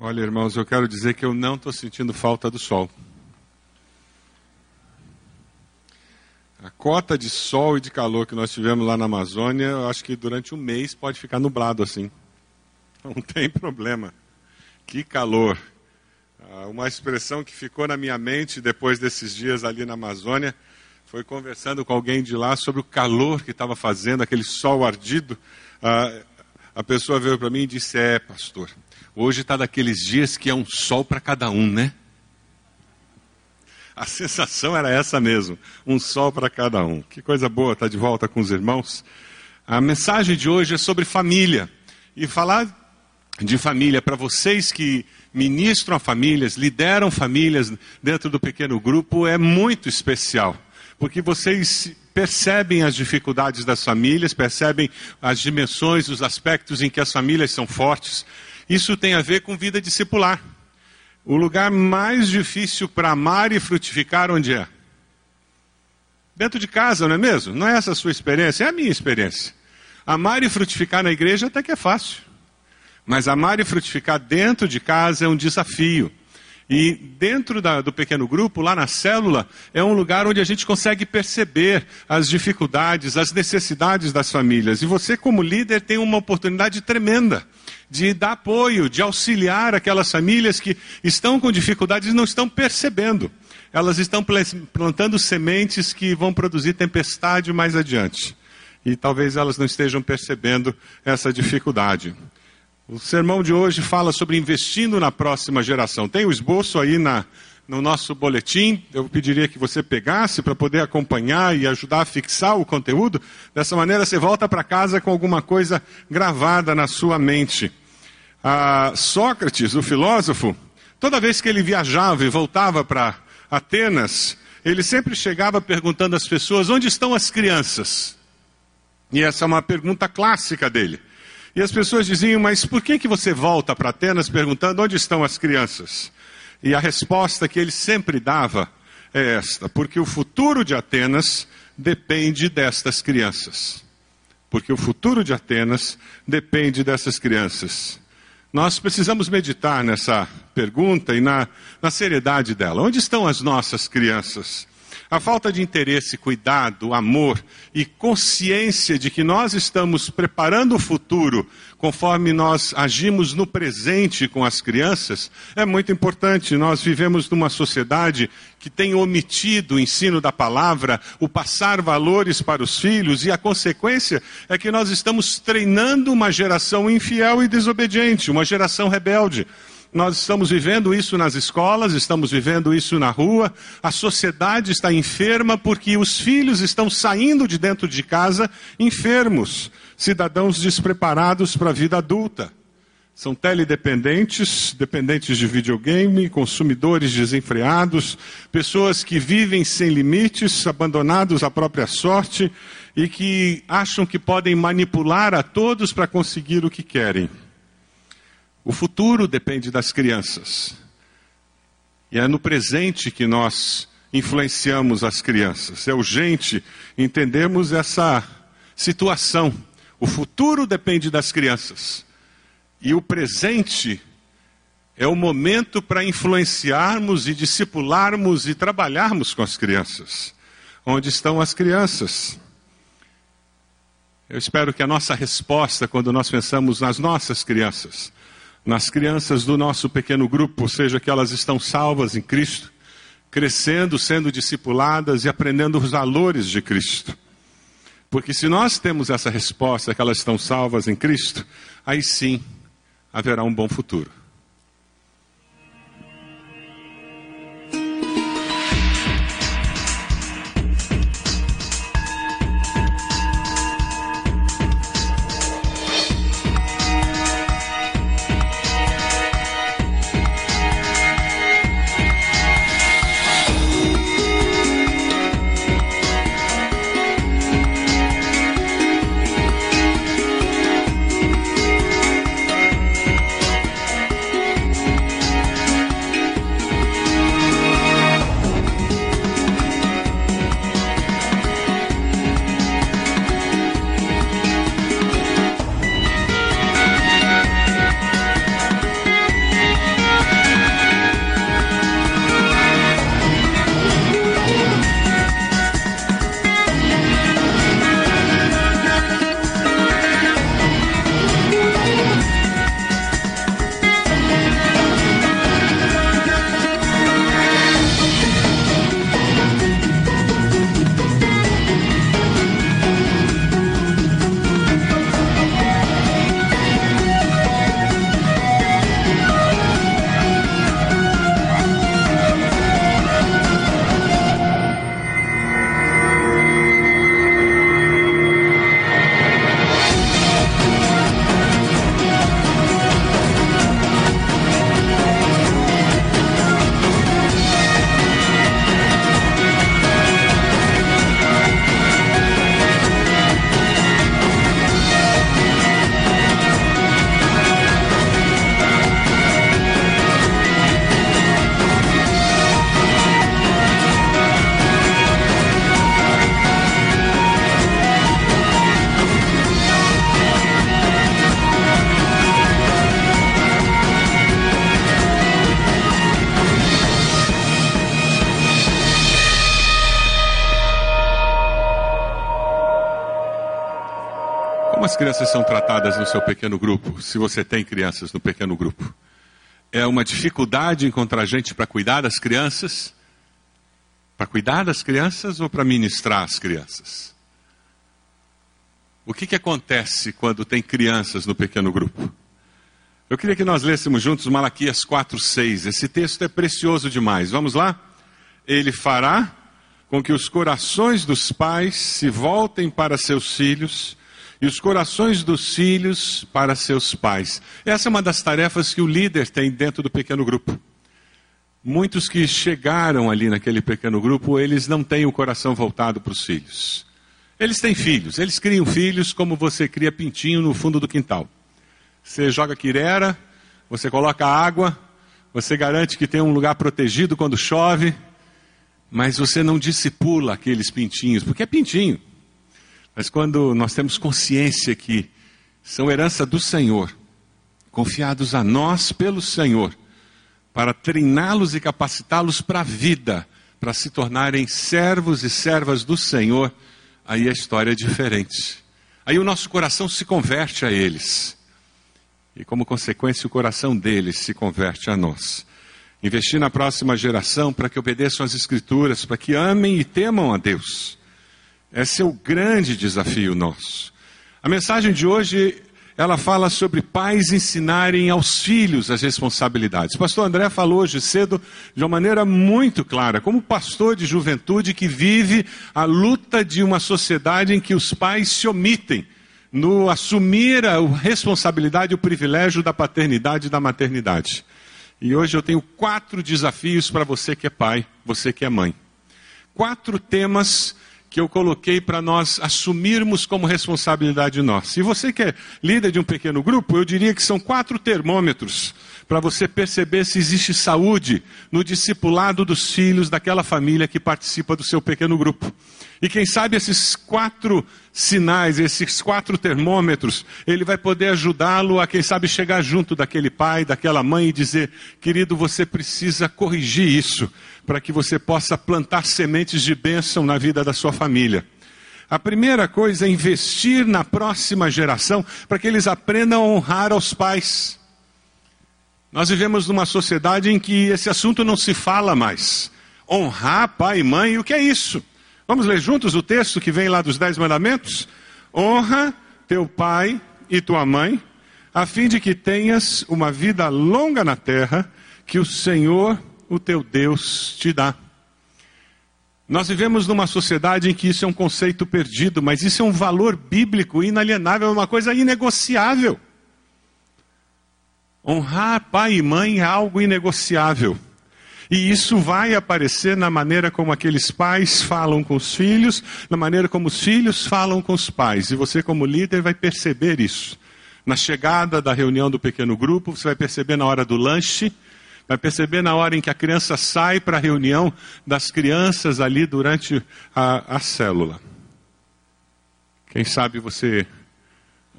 Olha, irmãos, eu quero dizer que eu não estou sentindo falta do sol. A cota de sol e de calor que nós tivemos lá na Amazônia, eu acho que durante um mês pode ficar nublado assim. Não tem problema. Que calor. Ah, uma expressão que ficou na minha mente depois desses dias ali na Amazônia foi conversando com alguém de lá sobre o calor que estava fazendo, aquele sol ardido. Ah, a pessoa veio para mim e disse: É, pastor, hoje está daqueles dias que é um sol para cada um, né? A sensação era essa mesmo, um sol para cada um. Que coisa boa estar tá de volta com os irmãos. A mensagem de hoje é sobre família. E falar de família para vocês que ministram a famílias, lideram famílias dentro do pequeno grupo é muito especial. Porque vocês percebem as dificuldades das famílias, percebem as dimensões, os aspectos em que as famílias são fortes. Isso tem a ver com vida discipular. O lugar mais difícil para amar e frutificar, onde é? Dentro de casa, não é mesmo? Não é essa a sua experiência, é a minha experiência. Amar e frutificar na igreja até que é fácil. Mas amar e frutificar dentro de casa é um desafio. E dentro da, do pequeno grupo, lá na célula, é um lugar onde a gente consegue perceber as dificuldades, as necessidades das famílias. E você, como líder, tem uma oportunidade tremenda de dar apoio, de auxiliar aquelas famílias que estão com dificuldades e não estão percebendo. Elas estão plantando sementes que vão produzir tempestade mais adiante. E talvez elas não estejam percebendo essa dificuldade. O sermão de hoje fala sobre investindo na próxima geração. Tem o esboço aí na, no nosso boletim. Eu pediria que você pegasse para poder acompanhar e ajudar a fixar o conteúdo. Dessa maneira, você volta para casa com alguma coisa gravada na sua mente. Ah, Sócrates, o filósofo, toda vez que ele viajava e voltava para Atenas, ele sempre chegava perguntando às pessoas: onde estão as crianças? E essa é uma pergunta clássica dele. E as pessoas diziam: mas por que, que você volta para Atenas perguntando onde estão as crianças? E a resposta que ele sempre dava é esta: porque o futuro de Atenas depende destas crianças. Porque o futuro de Atenas depende dessas crianças. Nós precisamos meditar nessa pergunta e na, na seriedade dela. Onde estão as nossas crianças? A falta de interesse, cuidado, amor e consciência de que nós estamos preparando o futuro conforme nós agimos no presente com as crianças é muito importante. Nós vivemos numa sociedade que tem omitido o ensino da palavra, o passar valores para os filhos, e a consequência é que nós estamos treinando uma geração infiel e desobediente, uma geração rebelde. Nós estamos vivendo isso nas escolas, estamos vivendo isso na rua. A sociedade está enferma porque os filhos estão saindo de dentro de casa enfermos, cidadãos despreparados para a vida adulta. São teledependentes, dependentes de videogame, consumidores desenfreados, pessoas que vivem sem limites, abandonados à própria sorte e que acham que podem manipular a todos para conseguir o que querem. O futuro depende das crianças. E é no presente que nós influenciamos as crianças. É urgente entendermos essa situação. O futuro depende das crianças. E o presente é o momento para influenciarmos e discipularmos e trabalharmos com as crianças. Onde estão as crianças? Eu espero que a nossa resposta, quando nós pensamos nas nossas crianças, nas crianças do nosso pequeno grupo, seja que elas estão salvas em Cristo, crescendo, sendo discipuladas e aprendendo os valores de Cristo. Porque se nós temos essa resposta que elas estão salvas em Cristo, aí sim haverá um bom futuro. Crianças são tratadas no seu pequeno grupo, se você tem crianças no pequeno grupo? É uma dificuldade encontrar gente para cuidar das crianças? Para cuidar das crianças ou para ministrar as crianças? O que, que acontece quando tem crianças no pequeno grupo? Eu queria que nós lêssemos juntos Malaquias 4,6. Esse texto é precioso demais. Vamos lá? Ele fará com que os corações dos pais se voltem para seus filhos e os corações dos filhos para seus pais. Essa é uma das tarefas que o líder tem dentro do pequeno grupo. Muitos que chegaram ali naquele pequeno grupo, eles não têm o coração voltado para os filhos. Eles têm filhos, eles criam filhos como você cria pintinho no fundo do quintal. Você joga quirera, você coloca água, você garante que tem um lugar protegido quando chove, mas você não discipula aqueles pintinhos, porque é pintinho. Mas quando nós temos consciência que são herança do Senhor, confiados a nós pelo Senhor, para treiná-los e capacitá-los para a vida, para se tornarem servos e servas do Senhor, aí a história é diferente. Aí o nosso coração se converte a eles. E como consequência, o coração deles se converte a nós. Investir na próxima geração para que obedeçam às Escrituras, para que amem e temam a Deus. Esse é o grande desafio nosso. A mensagem de hoje, ela fala sobre pais ensinarem aos filhos as responsabilidades. O pastor André falou hoje cedo de uma maneira muito clara, como pastor de juventude que vive a luta de uma sociedade em que os pais se omitem no assumir a responsabilidade e o privilégio da paternidade e da maternidade. E hoje eu tenho quatro desafios para você que é pai, você que é mãe. Quatro temas que eu coloquei para nós assumirmos como responsabilidade nossa. E você que é líder de um pequeno grupo, eu diria que são quatro termômetros para você perceber se existe saúde no discipulado dos filhos daquela família que participa do seu pequeno grupo. E quem sabe esses quatro sinais, esses quatro termômetros, ele vai poder ajudá-lo a, quem sabe, chegar junto daquele pai, daquela mãe e dizer: querido, você precisa corrigir isso, para que você possa plantar sementes de bênção na vida da sua família. A primeira coisa é investir na próxima geração, para que eles aprendam a honrar aos pais. Nós vivemos numa sociedade em que esse assunto não se fala mais. Honrar pai e mãe, o que é isso? Vamos ler juntos o texto que vem lá dos Dez Mandamentos? Honra teu pai e tua mãe, a fim de que tenhas uma vida longa na terra, que o Senhor, o teu Deus, te dá. Nós vivemos numa sociedade em que isso é um conceito perdido, mas isso é um valor bíblico inalienável, é uma coisa inegociável. Honrar pai e mãe é algo inegociável. E isso vai aparecer na maneira como aqueles pais falam com os filhos, na maneira como os filhos falam com os pais. E você, como líder, vai perceber isso. Na chegada da reunião do pequeno grupo, você vai perceber na hora do lanche, vai perceber na hora em que a criança sai para a reunião das crianças ali durante a, a célula. Quem sabe você,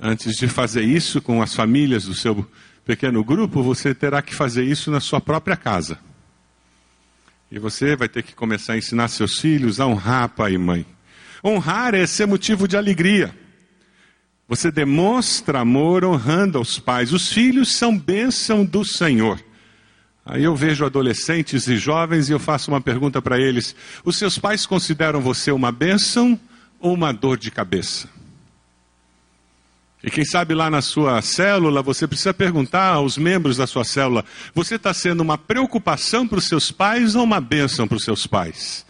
antes de fazer isso com as famílias do seu pequeno grupo, você terá que fazer isso na sua própria casa. E você vai ter que começar a ensinar seus filhos a honrar pai e mãe. Honrar é ser motivo de alegria. Você demonstra amor honrando aos pais. Os filhos são bênção do Senhor. Aí eu vejo adolescentes e jovens e eu faço uma pergunta para eles: os seus pais consideram você uma bênção ou uma dor de cabeça? E quem sabe lá na sua célula, você precisa perguntar aos membros da sua célula: você está sendo uma preocupação para os seus pais ou uma bênção para os seus pais?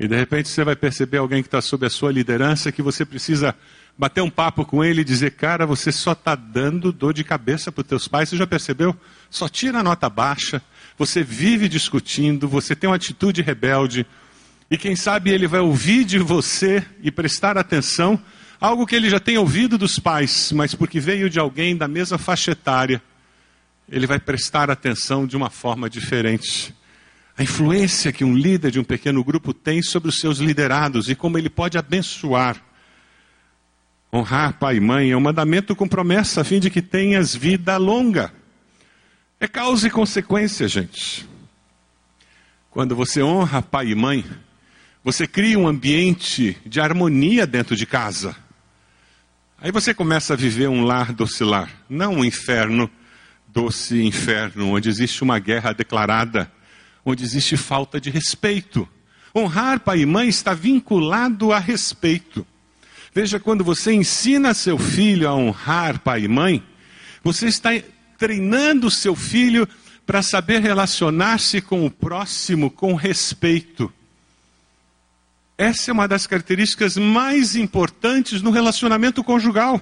E de repente você vai perceber alguém que está sob a sua liderança que você precisa bater um papo com ele e dizer: cara, você só está dando dor de cabeça para os teus pais. Você já percebeu? Só tira a nota baixa, você vive discutindo, você tem uma atitude rebelde. E quem sabe ele vai ouvir de você e prestar atenção Algo que ele já tem ouvido dos pais, mas porque veio de alguém da mesma faixa etária, ele vai prestar atenção de uma forma diferente. A influência que um líder de um pequeno grupo tem sobre os seus liderados e como ele pode abençoar. Honrar pai e mãe é um mandamento com promessa a fim de que tenhas vida longa. É causa e consequência, gente. Quando você honra pai e mãe, você cria um ambiente de harmonia dentro de casa. Aí você começa a viver um lar docilar, não um inferno, doce inferno, onde existe uma guerra declarada, onde existe falta de respeito. Honrar pai e mãe está vinculado a respeito. Veja, quando você ensina seu filho a honrar pai e mãe, você está treinando seu filho para saber relacionar-se com o próximo com respeito. Essa é uma das características mais importantes no relacionamento conjugal.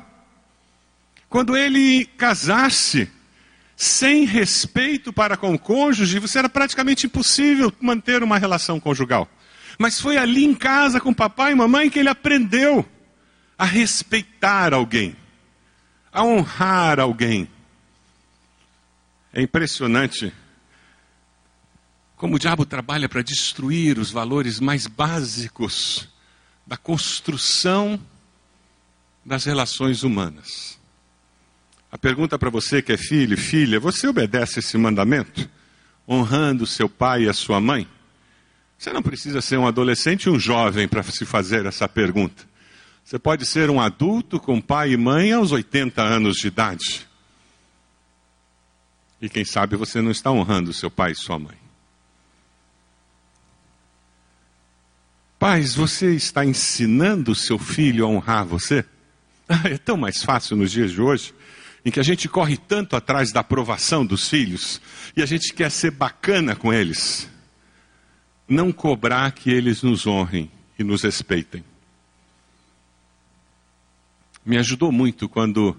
Quando ele casar-se sem respeito para com o cônjuge, você era praticamente impossível manter uma relação conjugal. Mas foi ali em casa com papai e mamãe que ele aprendeu a respeitar alguém, a honrar alguém. É impressionante como o diabo trabalha para destruir os valores mais básicos da construção das relações humanas. A pergunta para você que é filho filha: você obedece esse mandamento? Honrando seu pai e a sua mãe? Você não precisa ser um adolescente e um jovem para se fazer essa pergunta. Você pode ser um adulto com pai e mãe aos 80 anos de idade. E quem sabe você não está honrando seu pai e sua mãe. Pais, você está ensinando seu filho a honrar você? Ah, é tão mais fácil nos dias de hoje, em que a gente corre tanto atrás da aprovação dos filhos e a gente quer ser bacana com eles. Não cobrar que eles nos honrem e nos respeitem. Me ajudou muito quando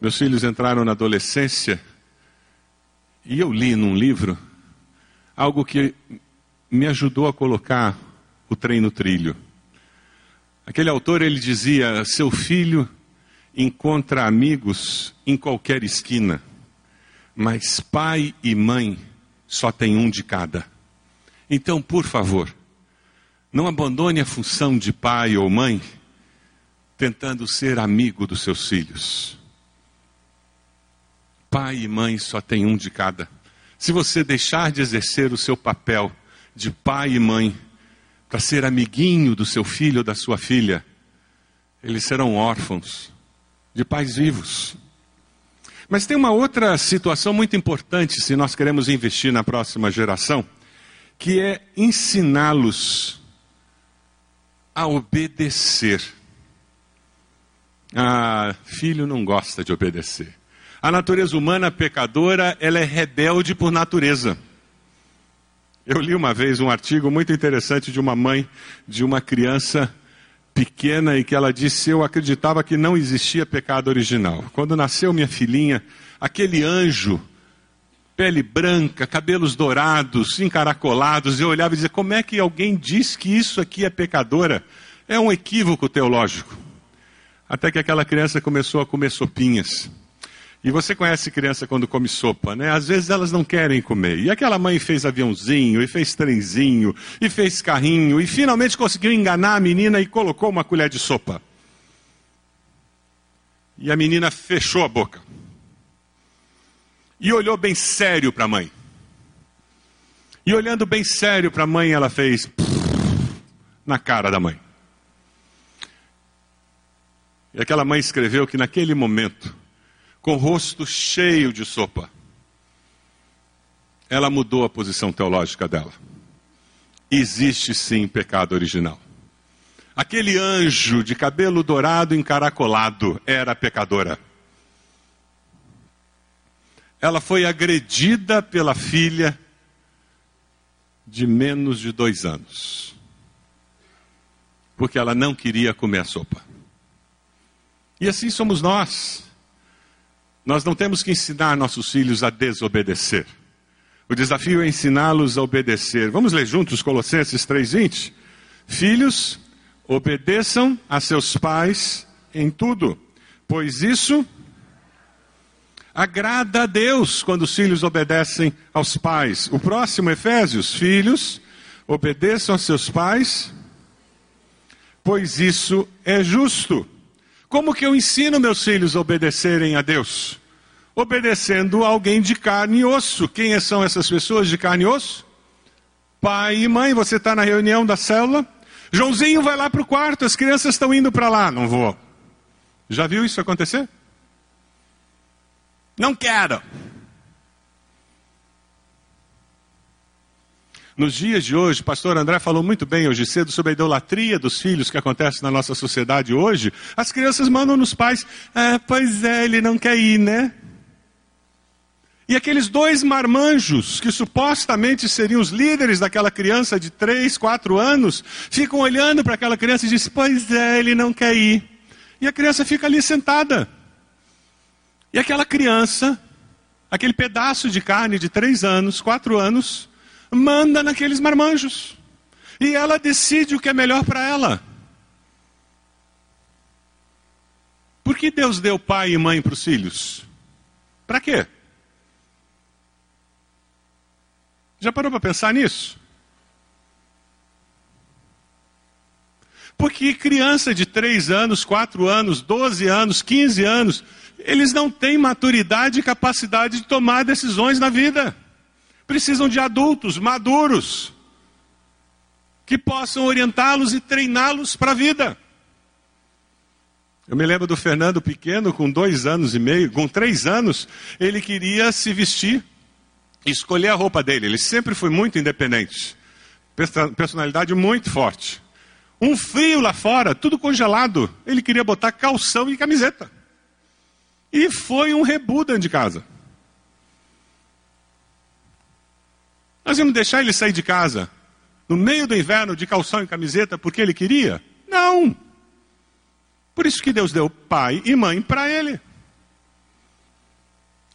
meus filhos entraram na adolescência e eu li num livro algo que me ajudou a colocar o trem no trilho. Aquele autor ele dizia: seu filho encontra amigos em qualquer esquina, mas pai e mãe só tem um de cada. Então, por favor, não abandone a função de pai ou mãe tentando ser amigo dos seus filhos. Pai e mãe só tem um de cada. Se você deixar de exercer o seu papel de pai e mãe para ser amiguinho do seu filho ou da sua filha, eles serão órfãos de pais vivos. Mas tem uma outra situação muito importante se nós queremos investir na próxima geração, que é ensiná-los a obedecer. Ah, filho não gosta de obedecer. A natureza humana pecadora, ela é rebelde por natureza. Eu li uma vez um artigo muito interessante de uma mãe de uma criança pequena e que ela disse: Eu acreditava que não existia pecado original. Quando nasceu minha filhinha, aquele anjo, pele branca, cabelos dourados, encaracolados, eu olhava e dizia: Como é que alguém diz que isso aqui é pecadora? É um equívoco teológico. Até que aquela criança começou a comer sopinhas. E você conhece criança quando come sopa, né? Às vezes elas não querem comer. E aquela mãe fez aviãozinho, e fez trenzinho, e fez carrinho, e finalmente conseguiu enganar a menina e colocou uma colher de sopa. E a menina fechou a boca. E olhou bem sério para a mãe. E olhando bem sério para a mãe, ela fez na cara da mãe. E aquela mãe escreveu que naquele momento com o rosto cheio de sopa. Ela mudou a posição teológica dela. Existe sim pecado original. Aquele anjo de cabelo dourado encaracolado era pecadora. Ela foi agredida pela filha de menos de dois anos, porque ela não queria comer a sopa. E assim somos nós. Nós não temos que ensinar nossos filhos a desobedecer. O desafio é ensiná-los a obedecer. Vamos ler juntos Colossenses 3:20. Filhos, obedeçam a seus pais em tudo, pois isso agrada a Deus quando os filhos obedecem aos pais. O próximo Efésios, filhos, obedeçam a seus pais, pois isso é justo. Como que eu ensino meus filhos a obedecerem a Deus? Obedecendo a alguém de carne e osso. Quem são essas pessoas de carne e osso? Pai e mãe, você está na reunião da célula? Joãozinho vai lá para o quarto, as crianças estão indo para lá. Não vou. Já viu isso acontecer? Não quero. Nos dias de hoje, o pastor André falou muito bem hoje cedo sobre a idolatria dos filhos que acontece na nossa sociedade hoje. As crianças mandam nos pais, ah, pois é, ele não quer ir, né? E aqueles dois marmanjos, que supostamente seriam os líderes daquela criança de 3, 4 anos, ficam olhando para aquela criança e dizem: Pois é, ele não quer ir. E a criança fica ali sentada. E aquela criança, aquele pedaço de carne de 3 anos, 4 anos, manda naqueles marmanjos. E ela decide o que é melhor para ela. Por que Deus deu pai e mãe para os filhos? Para quê? Já parou para pensar nisso? Porque criança de 3 anos, 4 anos, 12 anos, 15 anos, eles não têm maturidade e capacidade de tomar decisões na vida precisam de adultos maduros que possam orientá-los e treiná-los para a vida. Eu me lembro do Fernando pequeno, com dois anos e meio, com três anos, ele queria se vestir, escolher a roupa dele. Ele sempre foi muito independente, personalidade muito forte. Um frio lá fora, tudo congelado, ele queria botar calção e camiseta. E foi um rebu dentro de casa. Nós íamos deixar ele sair de casa no meio do inverno de calção e camiseta porque ele queria? Não. Por isso que Deus deu pai e mãe para ele.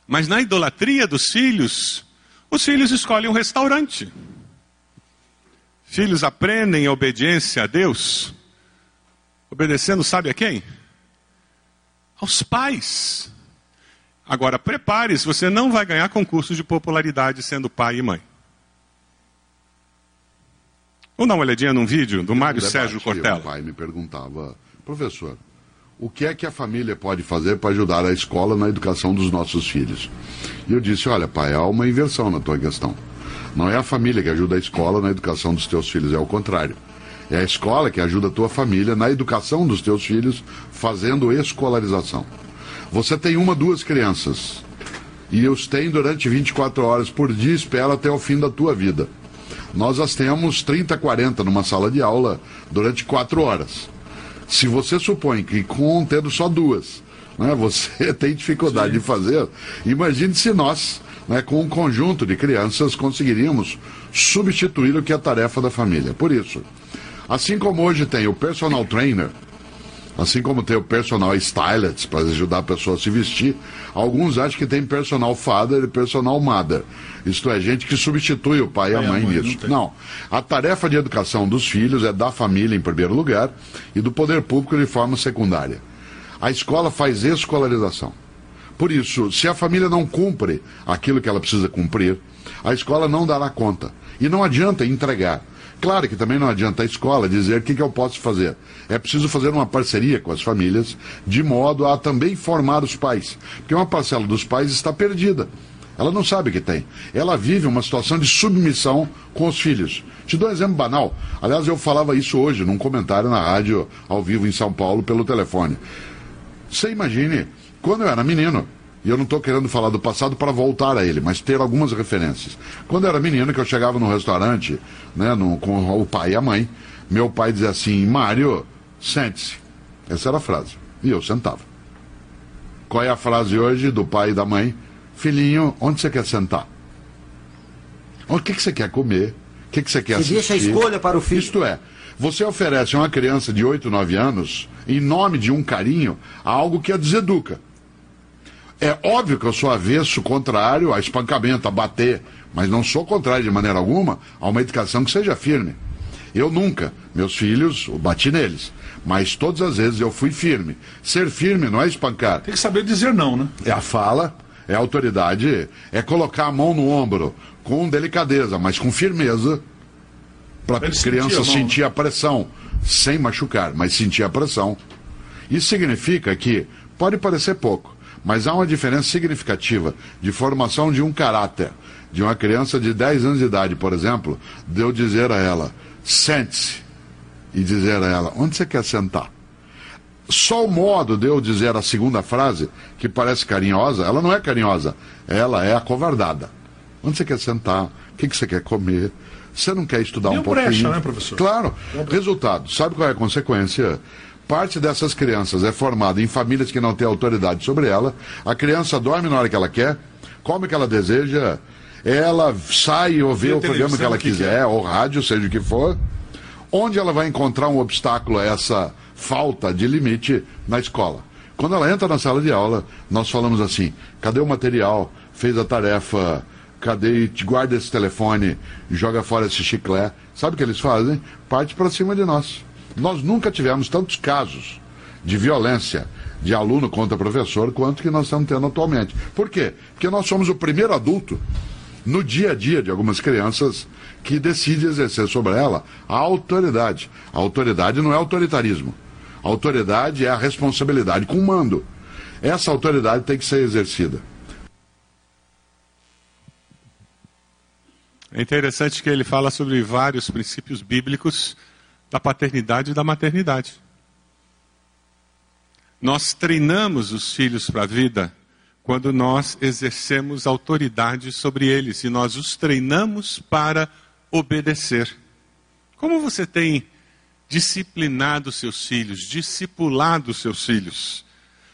Mas na idolatria dos filhos, os filhos escolhem um restaurante. Filhos aprendem a obediência a Deus, obedecendo, sabe a quem? Aos pais. Agora, prepare-se, você não vai ganhar concurso de popularidade sendo pai e mãe. Vamos dar uma olhadinha num vídeo do Mário debate, Sérgio Cortella. O pai me perguntava, professor, o que é que a família pode fazer para ajudar a escola na educação dos nossos filhos? E eu disse, olha pai, há uma inversão na tua questão. Não é a família que ajuda a escola na educação dos teus filhos, é o contrário. É a escola que ajuda a tua família na educação dos teus filhos, fazendo escolarização. Você tem uma, duas crianças, e os tem durante 24 horas por dia, espera até o fim da tua vida nós as temos 30, 40 numa sala de aula durante quatro horas. Se você supõe que com tendo só duas, né, você tem dificuldade Sim. de fazer, imagine se nós, né, com um conjunto de crianças, conseguiríamos substituir o que é a tarefa da família. Por isso, assim como hoje tem o personal trainer, Assim como tem o personal stylist para ajudar a pessoa a se vestir, alguns acham que tem personal father e personal mother. Isto é, gente que substitui o pai e a mãe, mãe nisso. Não, não, a tarefa de educação dos filhos é da família em primeiro lugar e do poder público de forma secundária. A escola faz escolarização. Por isso, se a família não cumpre aquilo que ela precisa cumprir, a escola não dará conta. E não adianta entregar. Claro que também não adianta a escola dizer o que, que eu posso fazer. É preciso fazer uma parceria com as famílias, de modo a também formar os pais. Porque uma parcela dos pais está perdida. Ela não sabe que tem. Ela vive uma situação de submissão com os filhos. Te dou um exemplo banal. Aliás, eu falava isso hoje num comentário na rádio, ao vivo em São Paulo, pelo telefone. Você imagine, quando eu era menino, e eu não estou querendo falar do passado para voltar a ele, mas ter algumas referências. Quando eu era menino, que eu chegava num restaurante, né, no, com o pai e a mãe, meu pai dizia assim: Mário, sente-se. Essa era a frase. E eu sentava. Qual é a frase hoje do pai e da mãe? Filhinho, onde você quer sentar? O que, que você quer comer? O que, que você quer você assistir? deixa a escolha para o filho. Isto é, você oferece a uma criança de 8, 9 anos, em nome de um carinho, algo que a deseduca. É óbvio que eu sou avesso, contrário a espancamento, a bater, mas não sou contrário de maneira alguma a uma educação que seja firme. Eu nunca, meus filhos, eu bati neles. Mas todas as vezes eu fui firme. Ser firme não é espancar. Tem que saber dizer não, né? É a fala, é a autoridade, é colocar a mão no ombro com delicadeza, mas com firmeza, para a criança sentir a, sentir a pressão, sem machucar, mas sentir a pressão. Isso significa que pode parecer pouco, mas há uma diferença significativa de formação de um caráter. De uma criança de 10 anos de idade, por exemplo, de eu dizer a ela, sente-se, e dizer a ela, onde você quer sentar? só o modo de eu dizer a segunda frase, que parece carinhosa, ela não é carinhosa, ela é acovardada. Onde você quer sentar? O que, que você quer comer? Você não quer estudar Deu um pouquinho? Brecha, né, professor? Claro. Resultado. Sabe qual é a consequência? Parte dessas crianças é formada em famílias que não têm autoridade sobre ela. A criança dorme na hora que ela quer, come o que ela deseja, ela sai ou vê o programa que ela que quiser, quer. ou rádio, seja o que for. Onde ela vai encontrar um obstáculo a essa falta de limite na escola? Quando ela entra na sala de aula, nós falamos assim: cadê o material? Fez a tarefa? Cadê? Guarda esse telefone, joga fora esse chiclete. Sabe o que eles fazem? Parte para cima de nós. Nós nunca tivemos tantos casos de violência de aluno contra professor quanto que nós estamos tendo atualmente. Por quê? Porque nós somos o primeiro adulto no dia a dia de algumas crianças que decide exercer sobre ela a autoridade. A autoridade não é autoritarismo. A autoridade é a responsabilidade com o mando. Essa autoridade tem que ser exercida. É interessante que ele fala sobre vários princípios bíblicos da paternidade e da maternidade. Nós treinamos os filhos para a vida quando nós exercemos autoridade sobre eles e nós os treinamos para obedecer. Como você tem disciplinado seus filhos, discipulado seus filhos?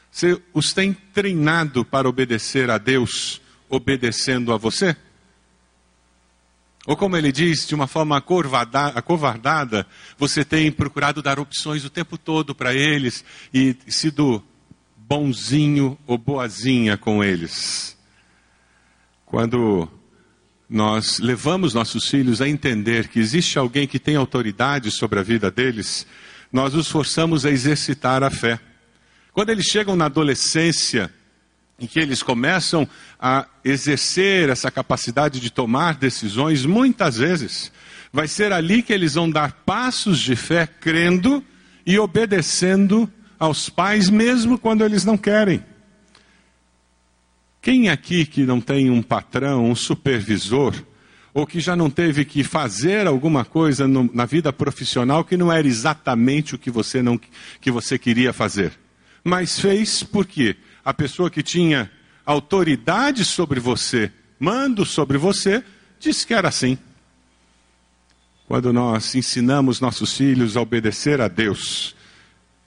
Você os tem treinado para obedecer a Deus, obedecendo a você? Ou como ele diz, de uma forma acovardada, você tem procurado dar opções o tempo todo para eles e sido bonzinho ou boazinha com eles. Quando nós levamos nossos filhos a entender que existe alguém que tem autoridade sobre a vida deles, nós os forçamos a exercitar a fé. Quando eles chegam na adolescência, em que eles começam a exercer essa capacidade de tomar decisões, muitas vezes vai ser ali que eles vão dar passos de fé crendo e obedecendo aos pais, mesmo quando eles não querem. Quem aqui que não tem um patrão, um supervisor, ou que já não teve que fazer alguma coisa no, na vida profissional que não era exatamente o que você, não, que você queria fazer, mas fez por quê? A pessoa que tinha autoridade sobre você, mando sobre você, disse que era assim. Quando nós ensinamos nossos filhos a obedecer a Deus,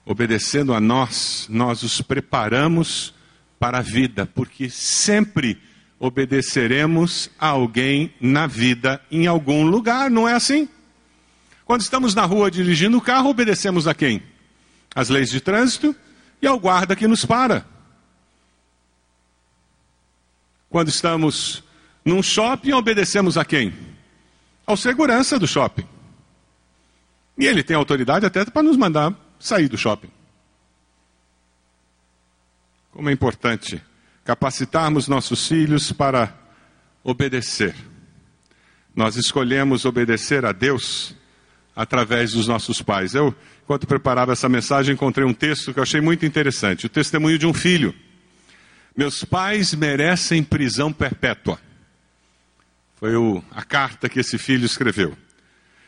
obedecendo a nós, nós os preparamos para a vida, porque sempre obedeceremos a alguém na vida, em algum lugar, não é assim? Quando estamos na rua dirigindo o carro, obedecemos a quem? As leis de trânsito e ao guarda que nos para quando estamos num shopping, obedecemos a quem? Ao segurança do shopping. E ele tem autoridade até para nos mandar sair do shopping. Como é importante capacitarmos nossos filhos para obedecer. Nós escolhemos obedecer a Deus através dos nossos pais. Eu, enquanto preparava essa mensagem, encontrei um texto que eu achei muito interessante: o testemunho de um filho. Meus pais merecem prisão perpétua. Foi o, a carta que esse filho escreveu.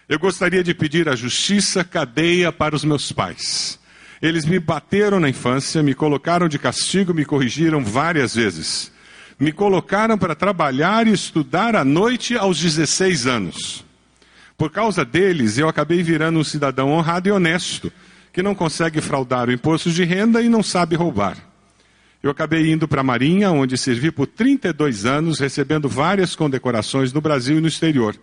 Eu gostaria de pedir a justiça cadeia para os meus pais. Eles me bateram na infância, me colocaram de castigo, me corrigiram várias vezes. Me colocaram para trabalhar e estudar à noite aos 16 anos. Por causa deles, eu acabei virando um cidadão honrado e honesto, que não consegue fraudar o imposto de renda e não sabe roubar. Eu acabei indo para a Marinha, onde servi por 32 anos, recebendo várias condecorações no Brasil e no exterior.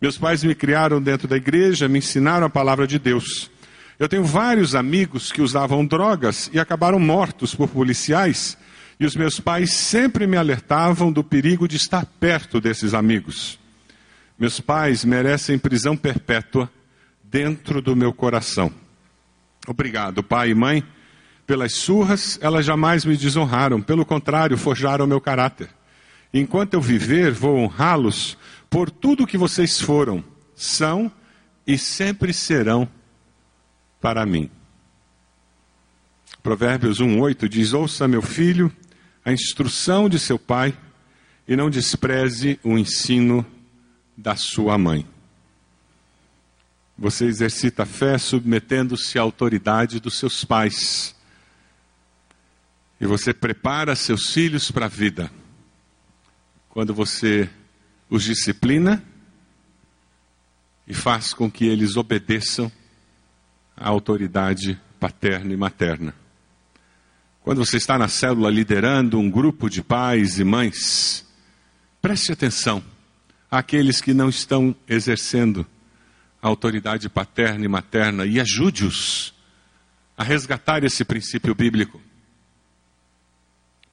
Meus pais me criaram dentro da igreja, me ensinaram a palavra de Deus. Eu tenho vários amigos que usavam drogas e acabaram mortos por policiais, e os meus pais sempre me alertavam do perigo de estar perto desses amigos. Meus pais merecem prisão perpétua dentro do meu coração. Obrigado, pai e mãe pelas surras, elas jamais me desonraram, pelo contrário, forjaram meu caráter. Enquanto eu viver, vou honrá-los por tudo que vocês foram, são e sempre serão para mim. Provérbios 1:8 diz: Ouça, meu filho, a instrução de seu pai e não despreze o ensino da sua mãe. Você exercita a fé submetendo-se à autoridade dos seus pais. E você prepara seus filhos para a vida. Quando você os disciplina e faz com que eles obedeçam à autoridade paterna e materna. Quando você está na célula liderando um grupo de pais e mães, preste atenção àqueles que não estão exercendo a autoridade paterna e materna e ajude-os a resgatar esse princípio bíblico.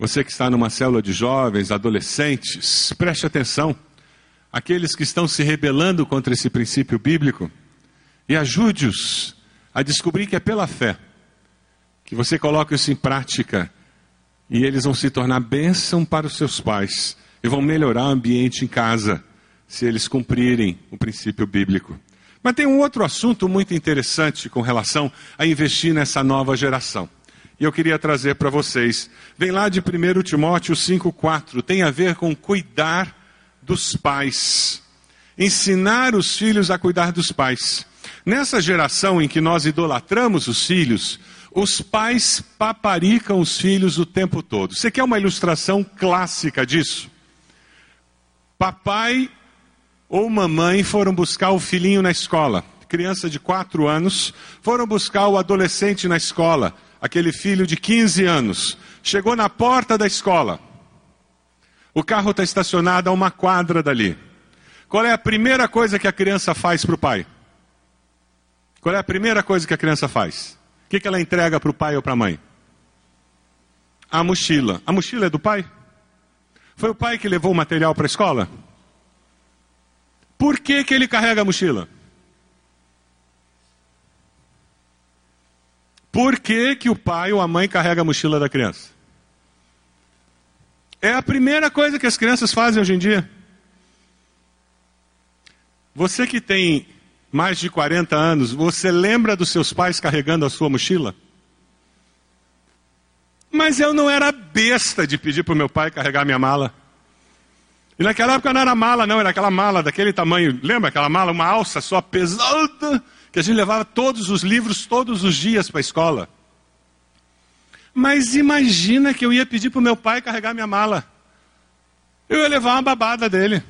Você que está numa célula de jovens, adolescentes, preste atenção. Aqueles que estão se rebelando contra esse princípio bíblico e ajude-os a descobrir que é pela fé que você coloca isso em prática e eles vão se tornar bênção para os seus pais e vão melhorar o ambiente em casa se eles cumprirem o princípio bíblico. Mas tem um outro assunto muito interessante com relação a investir nessa nova geração. E eu queria trazer para vocês. Vem lá de 1 Timóteo 5,4. Tem a ver com cuidar dos pais. Ensinar os filhos a cuidar dos pais. Nessa geração em que nós idolatramos os filhos, os pais paparicam os filhos o tempo todo. Você quer uma ilustração clássica disso? Papai ou mamãe foram buscar o filhinho na escola, criança de 4 anos, foram buscar o adolescente na escola, aquele filho de 15 anos. Chegou na porta da escola. O carro está estacionado a uma quadra dali. Qual é a primeira coisa que a criança faz para o pai? Qual é a primeira coisa que a criança faz? O que, que ela entrega para o pai ou para a mãe? A mochila. A mochila é do pai? Foi o pai que levou o material para a escola? Por que, que ele carrega a mochila? Por que, que o pai ou a mãe carrega a mochila da criança? É a primeira coisa que as crianças fazem hoje em dia. Você que tem mais de 40 anos, você lembra dos seus pais carregando a sua mochila? Mas eu não era besta de pedir para o meu pai carregar minha mala. E naquela época não era mala, não, era aquela mala daquele tamanho. Lembra aquela mala? Uma alça só pesada, que a gente levava todos os livros todos os dias para a escola. Mas imagina que eu ia pedir para o meu pai carregar minha mala. Eu ia levar uma babada dele.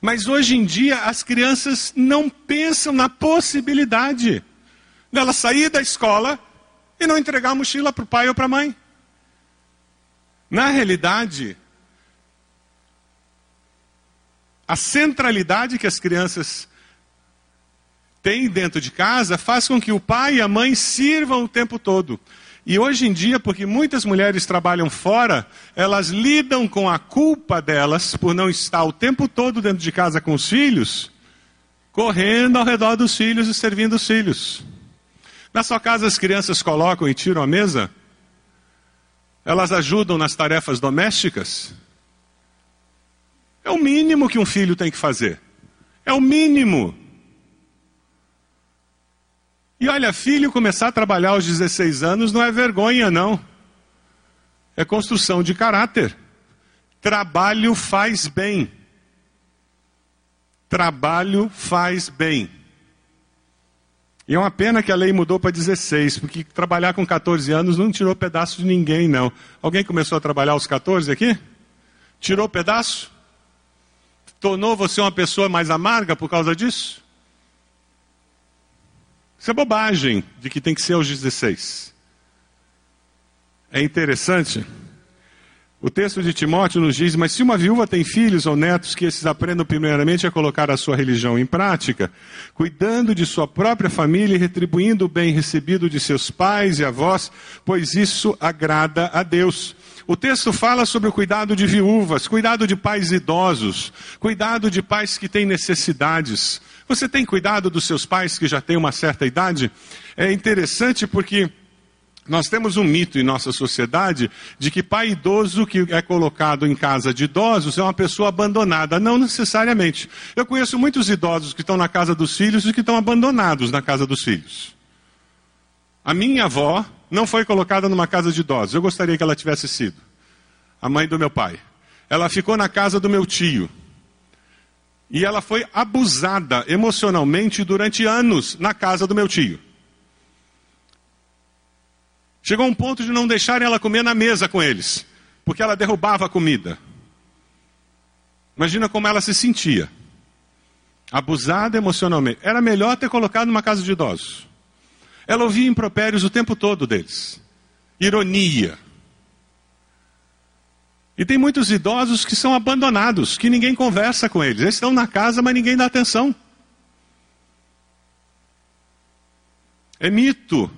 Mas hoje em dia as crianças não pensam na possibilidade dela sair da escola e não entregar a mochila para o pai ou para a mãe. Na realidade, a centralidade que as crianças têm dentro de casa faz com que o pai e a mãe sirvam o tempo todo. E hoje em dia, porque muitas mulheres trabalham fora, elas lidam com a culpa delas por não estar o tempo todo dentro de casa com os filhos, correndo ao redor dos filhos e servindo os filhos. Na sua casa as crianças colocam e tiram a mesa? Elas ajudam nas tarefas domésticas? É o mínimo que um filho tem que fazer. É o mínimo. E olha, filho começar a trabalhar aos 16 anos não é vergonha, não. É construção de caráter. Trabalho faz bem. Trabalho faz bem. E é uma pena que a lei mudou para 16, porque trabalhar com 14 anos não tirou pedaço de ninguém, não. Alguém começou a trabalhar aos 14 aqui? Tirou pedaço? tornou você uma pessoa mais amarga por causa disso? Isso é bobagem de que tem que ser aos 16. É interessante. O texto de Timóteo nos diz: Mas se uma viúva tem filhos ou netos, que esses aprendam primeiramente a colocar a sua religião em prática, cuidando de sua própria família e retribuindo o bem recebido de seus pais e avós, pois isso agrada a Deus. O texto fala sobre o cuidado de viúvas, cuidado de pais idosos, cuidado de pais que têm necessidades. Você tem cuidado dos seus pais que já têm uma certa idade? É interessante porque nós temos um mito em nossa sociedade de que pai idoso que é colocado em casa de idosos é uma pessoa abandonada. Não necessariamente. Eu conheço muitos idosos que estão na casa dos filhos e que estão abandonados na casa dos filhos. A minha avó não foi colocada numa casa de idosos. Eu gostaria que ela tivesse sido. A mãe do meu pai. Ela ficou na casa do meu tio. E ela foi abusada emocionalmente durante anos na casa do meu tio. Chegou um ponto de não deixarem ela comer na mesa com eles, porque ela derrubava a comida. Imagina como ela se sentia. Abusada emocionalmente. Era melhor ter colocado numa casa de idosos. Ela ouvia impropérios o tempo todo deles. Ironia. E tem muitos idosos que são abandonados, que ninguém conversa com eles. Eles estão na casa, mas ninguém dá atenção. É mito.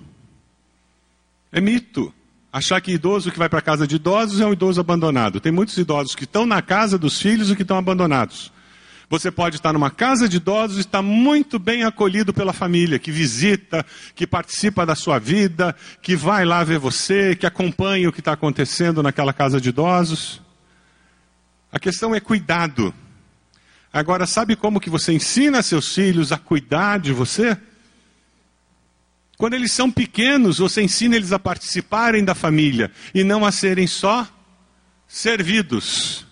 É mito. Achar que idoso que vai para a casa de idosos é um idoso abandonado. Tem muitos idosos que estão na casa dos filhos e que estão abandonados. Você pode estar numa casa de idosos e estar muito bem acolhido pela família, que visita, que participa da sua vida, que vai lá ver você, que acompanha o que está acontecendo naquela casa de idosos. A questão é cuidado. Agora, sabe como que você ensina seus filhos a cuidar de você? Quando eles são pequenos, você ensina eles a participarem da família e não a serem só servidos.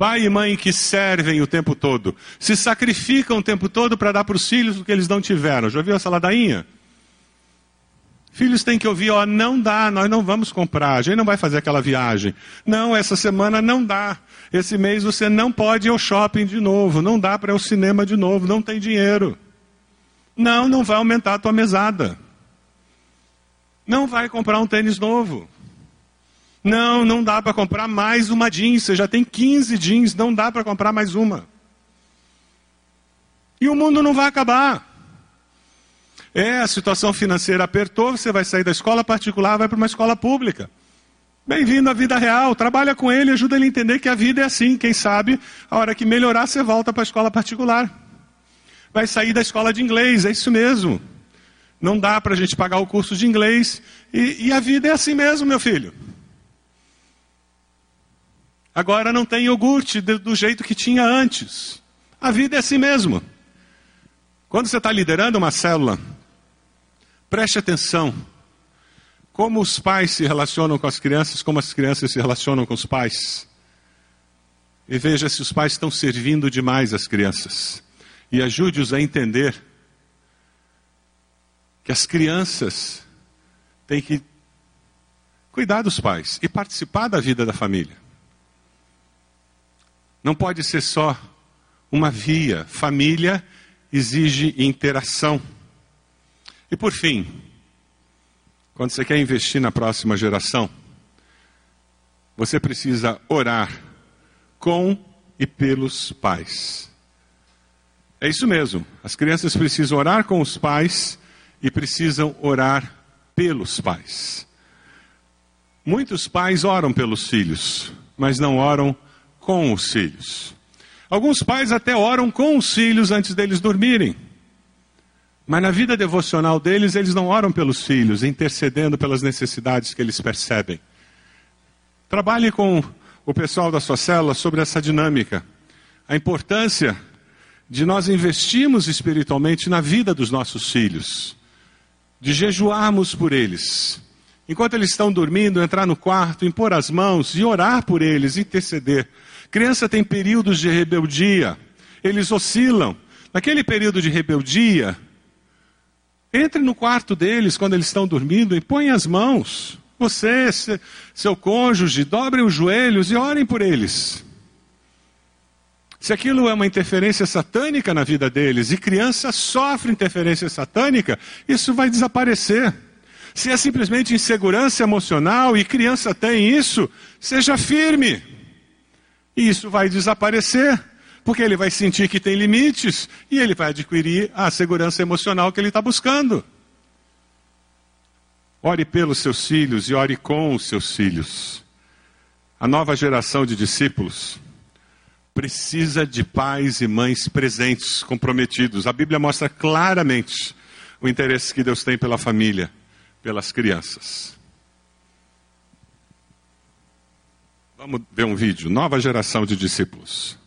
Pai e mãe que servem o tempo todo, se sacrificam o tempo todo para dar para os filhos o que eles não tiveram. Já ouviu essa ladainha? Filhos têm que ouvir, ó, não dá, nós não vamos comprar, a gente não vai fazer aquela viagem. Não, essa semana não dá. Esse mês você não pode ir ao shopping de novo, não dá para ir ao cinema de novo, não tem dinheiro. Não, não vai aumentar a tua mesada. Não vai comprar um tênis novo. Não, não dá para comprar mais uma jeans. Você já tem 15 jeans, não dá para comprar mais uma. E o mundo não vai acabar. É, a situação financeira apertou, você vai sair da escola particular, vai para uma escola pública. Bem-vindo à vida real, trabalha com ele, ajuda ele a entender que a vida é assim. Quem sabe, a hora que melhorar, você volta para a escola particular. Vai sair da escola de inglês, é isso mesmo. Não dá para a gente pagar o curso de inglês. E, e a vida é assim mesmo, meu filho. Agora não tem iogurte do jeito que tinha antes. A vida é assim mesmo. Quando você está liderando uma célula, preste atenção. Como os pais se relacionam com as crianças, como as crianças se relacionam com os pais. E veja se os pais estão servindo demais as crianças. E ajude-os a entender que as crianças têm que cuidar dos pais e participar da vida da família. Não pode ser só uma via. Família exige interação. E por fim, quando você quer investir na próxima geração, você precisa orar com e pelos pais. É isso mesmo. As crianças precisam orar com os pais e precisam orar pelos pais. Muitos pais oram pelos filhos, mas não oram com os filhos. Alguns pais até oram com os filhos antes deles dormirem. Mas na vida devocional deles, eles não oram pelos filhos, intercedendo pelas necessidades que eles percebem. Trabalhe com o pessoal da sua célula sobre essa dinâmica. A importância de nós investirmos espiritualmente na vida dos nossos filhos, de jejuarmos por eles. Enquanto eles estão dormindo, entrar no quarto, impor as mãos e orar por eles, interceder. Criança tem períodos de rebeldia, eles oscilam. Naquele período de rebeldia, entre no quarto deles quando eles estão dormindo e põe as mãos. Você, seu cônjuge, dobrem os joelhos e orem por eles. Se aquilo é uma interferência satânica na vida deles e criança sofre interferência satânica, isso vai desaparecer. Se é simplesmente insegurança emocional e criança tem isso, seja firme. Isso vai desaparecer, porque ele vai sentir que tem limites e ele vai adquirir a segurança emocional que ele está buscando. Ore pelos seus filhos e ore com os seus filhos. A nova geração de discípulos precisa de pais e mães presentes, comprometidos. A Bíblia mostra claramente o interesse que Deus tem pela família, pelas crianças. Vamos ver um vídeo. Nova geração de discípulos.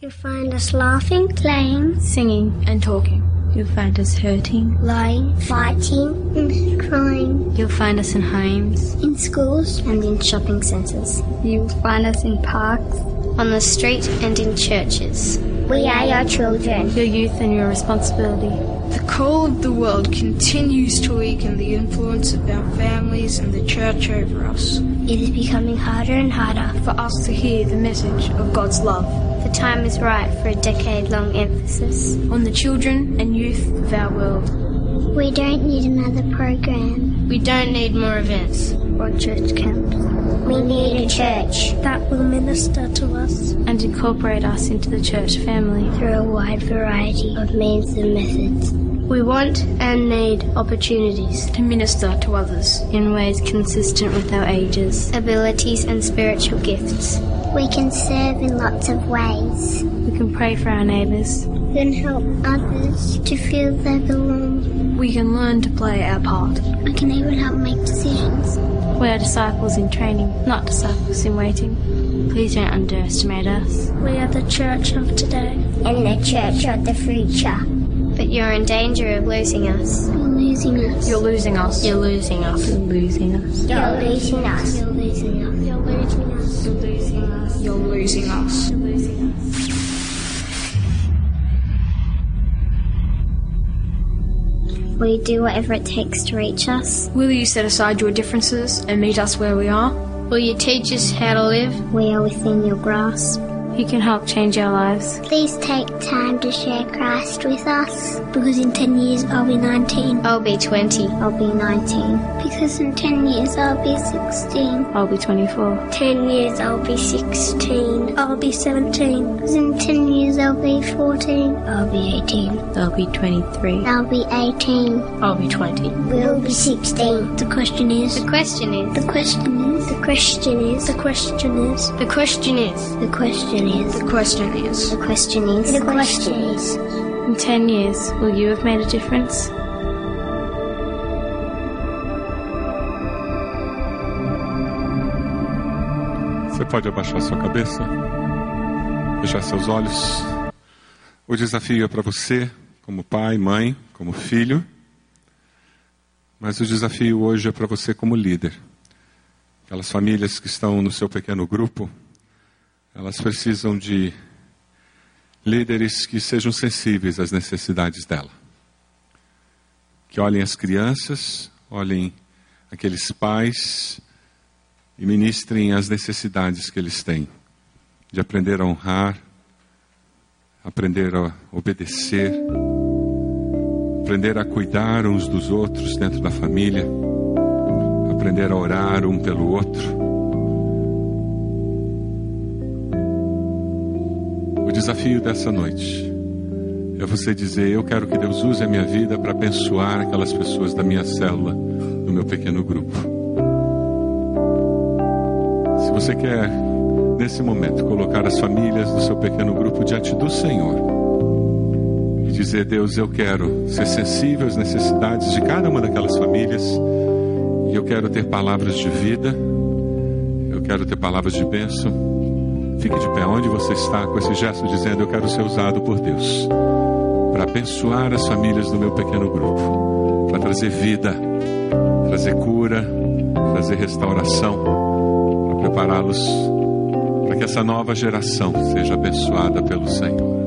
You find us laughing, playing, singing, and talking. You find us hurting, lying, fighting, and crying. You'll find us in homes, in schools, and in shopping centres. You'll find us in parks on the street and in churches. We are your children. Your youth and your responsibility. The call of the world continues to weaken the influence of our families and the church over us. It is becoming harder and harder for us to hear the message of God's love. The time is right for a decade long emphasis on the children and youth of our world. We don't need another program. We don't need more events or church camps. We need a church that will minister to us and incorporate us into the church family through a wide variety of means and methods. We want and need opportunities to minister to others in ways consistent with our ages, abilities, and spiritual gifts. We can serve in lots of ways. We can pray for our neighbours. We can help others to feel they belong. We can learn to play our part. We can even help make decisions. We are disciples in training, not disciples in waiting. Please don't underestimate us. We are the church of today and the church of the future. But you're in danger of losing us. You're losing us. You're losing us. You're losing us. You're losing us. You're losing us. You're losing us. You're losing us. You're losing us. You're losing us. You're losing us. Will you do whatever it takes to reach us? Will you set aside your differences and meet us where we are? Will you teach us how to live? We are within your grasp. You can help change our lives. Please take time to share Christ with us. Because in 10 years I'll be 19. I'll be 20. I'll be 19. Because in 10 years I'll be 16. I'll be 24. 10 years I'll be 16. I'll be 17. Because in 10 years I'll be 14. I'll be 18. I'll be 23. I'll be 18. I'll be 20. We'll be 16. The question is. The question is. The question is. The question is. The question is. The question is. The question is. The question is. The question is. The question is. In 10 years, will you have made a difference? Você pode abaixar sua cabeça, fechar seus olhos. O desafio é para você, como pai, mãe, como filho, mas o desafio hoje é para você, como líder. Aquelas famílias que estão no seu pequeno grupo, elas precisam de líderes que sejam sensíveis às necessidades dela. Que olhem as crianças, olhem aqueles pais e ministrem as necessidades que eles têm de aprender a honrar, aprender a obedecer, aprender a cuidar uns dos outros dentro da família, aprender a orar um pelo outro. O desafio dessa noite é você dizer: Eu quero que Deus use a minha vida para abençoar aquelas pessoas da minha célula, do meu pequeno grupo. Se você quer, nesse momento, colocar as famílias do seu pequeno grupo diante do Senhor e dizer: Deus, eu quero ser sensível às necessidades de cada uma daquelas famílias eu quero ter palavras de vida, eu quero ter palavras de bênção. Fique de pé onde você está com esse gesto dizendo: Eu quero ser usado por Deus para abençoar as famílias do meu pequeno grupo, para trazer vida, trazer cura, trazer restauração, para prepará-los para que essa nova geração seja abençoada pelo Senhor.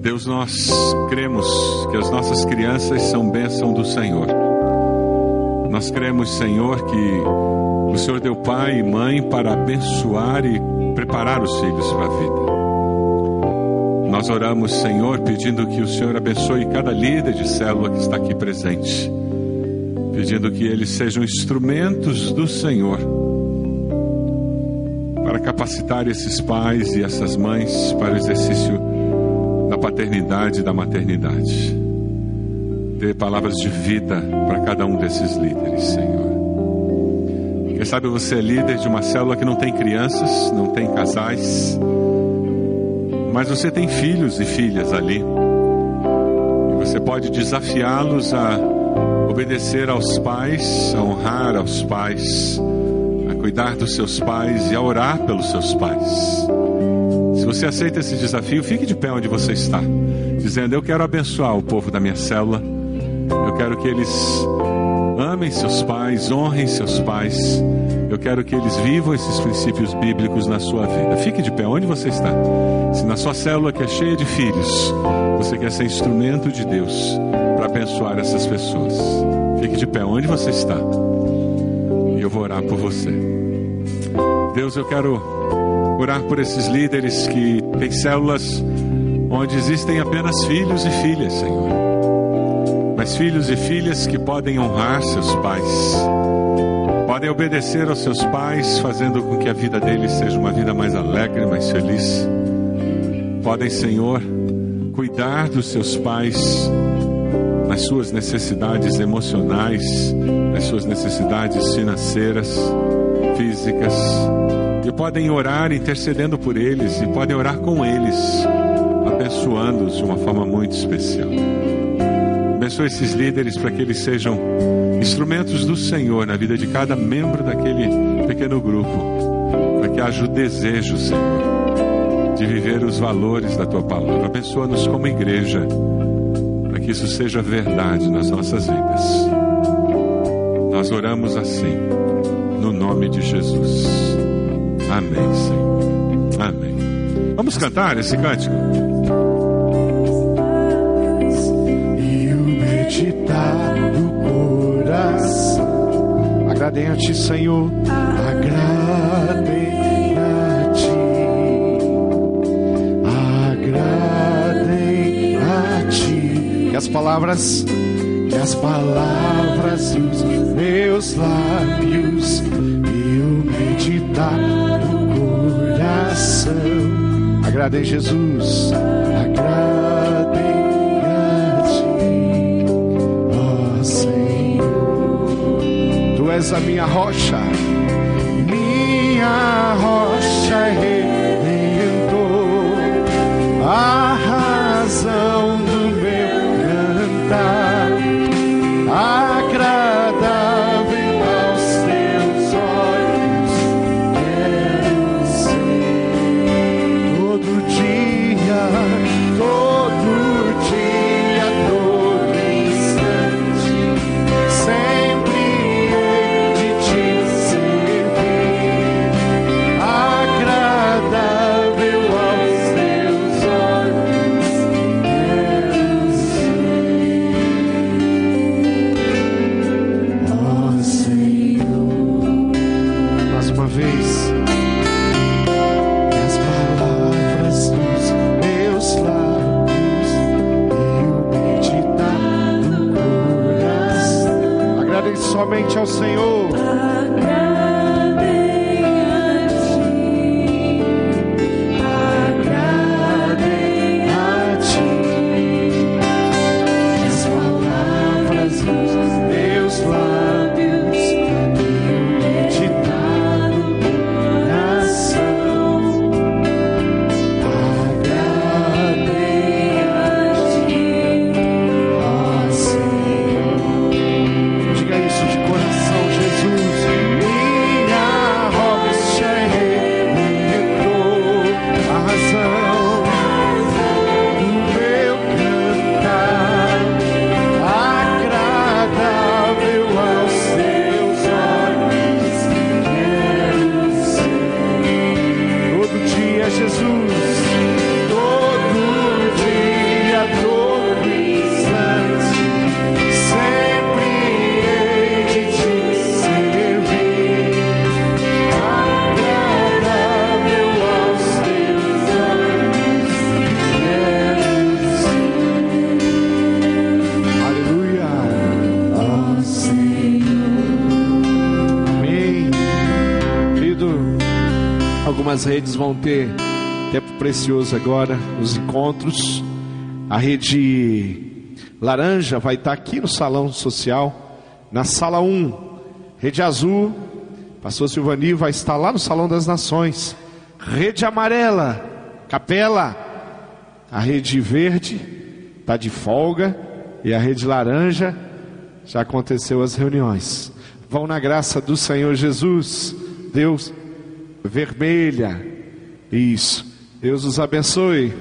Deus, nós cremos que as nossas crianças são bênção do Senhor. Nós cremos, Senhor, que o Senhor deu pai e mãe para abençoar e preparar os filhos para a vida. Nós oramos, Senhor, pedindo que o Senhor abençoe cada líder de célula que está aqui presente, pedindo que eles sejam instrumentos do Senhor para capacitar esses pais e essas mães para o exercício da paternidade e da maternidade. Dê palavras de vida para cada um desses líderes, Senhor. Quem sabe você é líder de uma célula que não tem crianças, não tem casais, mas você tem filhos e filhas ali. E você pode desafiá-los a obedecer aos pais, a honrar aos pais, a cuidar dos seus pais e a orar pelos seus pais. Se você aceita esse desafio, fique de pé onde você está, dizendo: Eu quero abençoar o povo da minha célula, quero que eles amem seus pais, honrem seus pais, Eu quero que eles vivam esses princípios bíblicos na sua vida. Fique de pé onde você está. Se na sua célula que é cheia de filhos, você quer ser instrumento de Deus para abençoar essas pessoas. Fique de pé onde você está. E eu vou orar por você. Deus, eu quero orar por esses líderes que têm células onde existem apenas filhos e filhas, Senhor. Mas filhos e filhas que podem honrar seus pais, podem obedecer aos seus pais, fazendo com que a vida deles seja uma vida mais alegre, mais feliz. Podem, Senhor, cuidar dos seus pais nas suas necessidades emocionais, nas suas necessidades financeiras, físicas, e podem orar intercedendo por eles, e podem orar com eles abençoando-os de uma forma muito especial. Abençoe esses líderes para que eles sejam instrumentos do Senhor na vida de cada membro daquele pequeno grupo, para que haja o desejo, Senhor, de viver os valores da tua palavra. Abençoa-nos como igreja, para que isso seja verdade nas nossas vidas. Nós oramos assim, no nome de Jesus. Amém, Senhor. Amém. Vamos cantar esse cântico? Agradem a Ti, Senhor. Agradem a Ti. Agradem a Ti. Que as palavras, que as palavras dos meus lábios e o meditar do coração. Agradem Jesus. Agradem és a minha rocha, minha rocha redentor, a vão ter tempo precioso agora nos encontros. A rede laranja vai estar aqui no salão social, na sala 1. Rede azul, pastor Silvani vai estar lá no salão das nações. Rede amarela, capela. A rede verde está de folga e a rede laranja já aconteceu as reuniões. Vão na graça do Senhor Jesus. Deus vermelha. Isso. Deus os abençoe.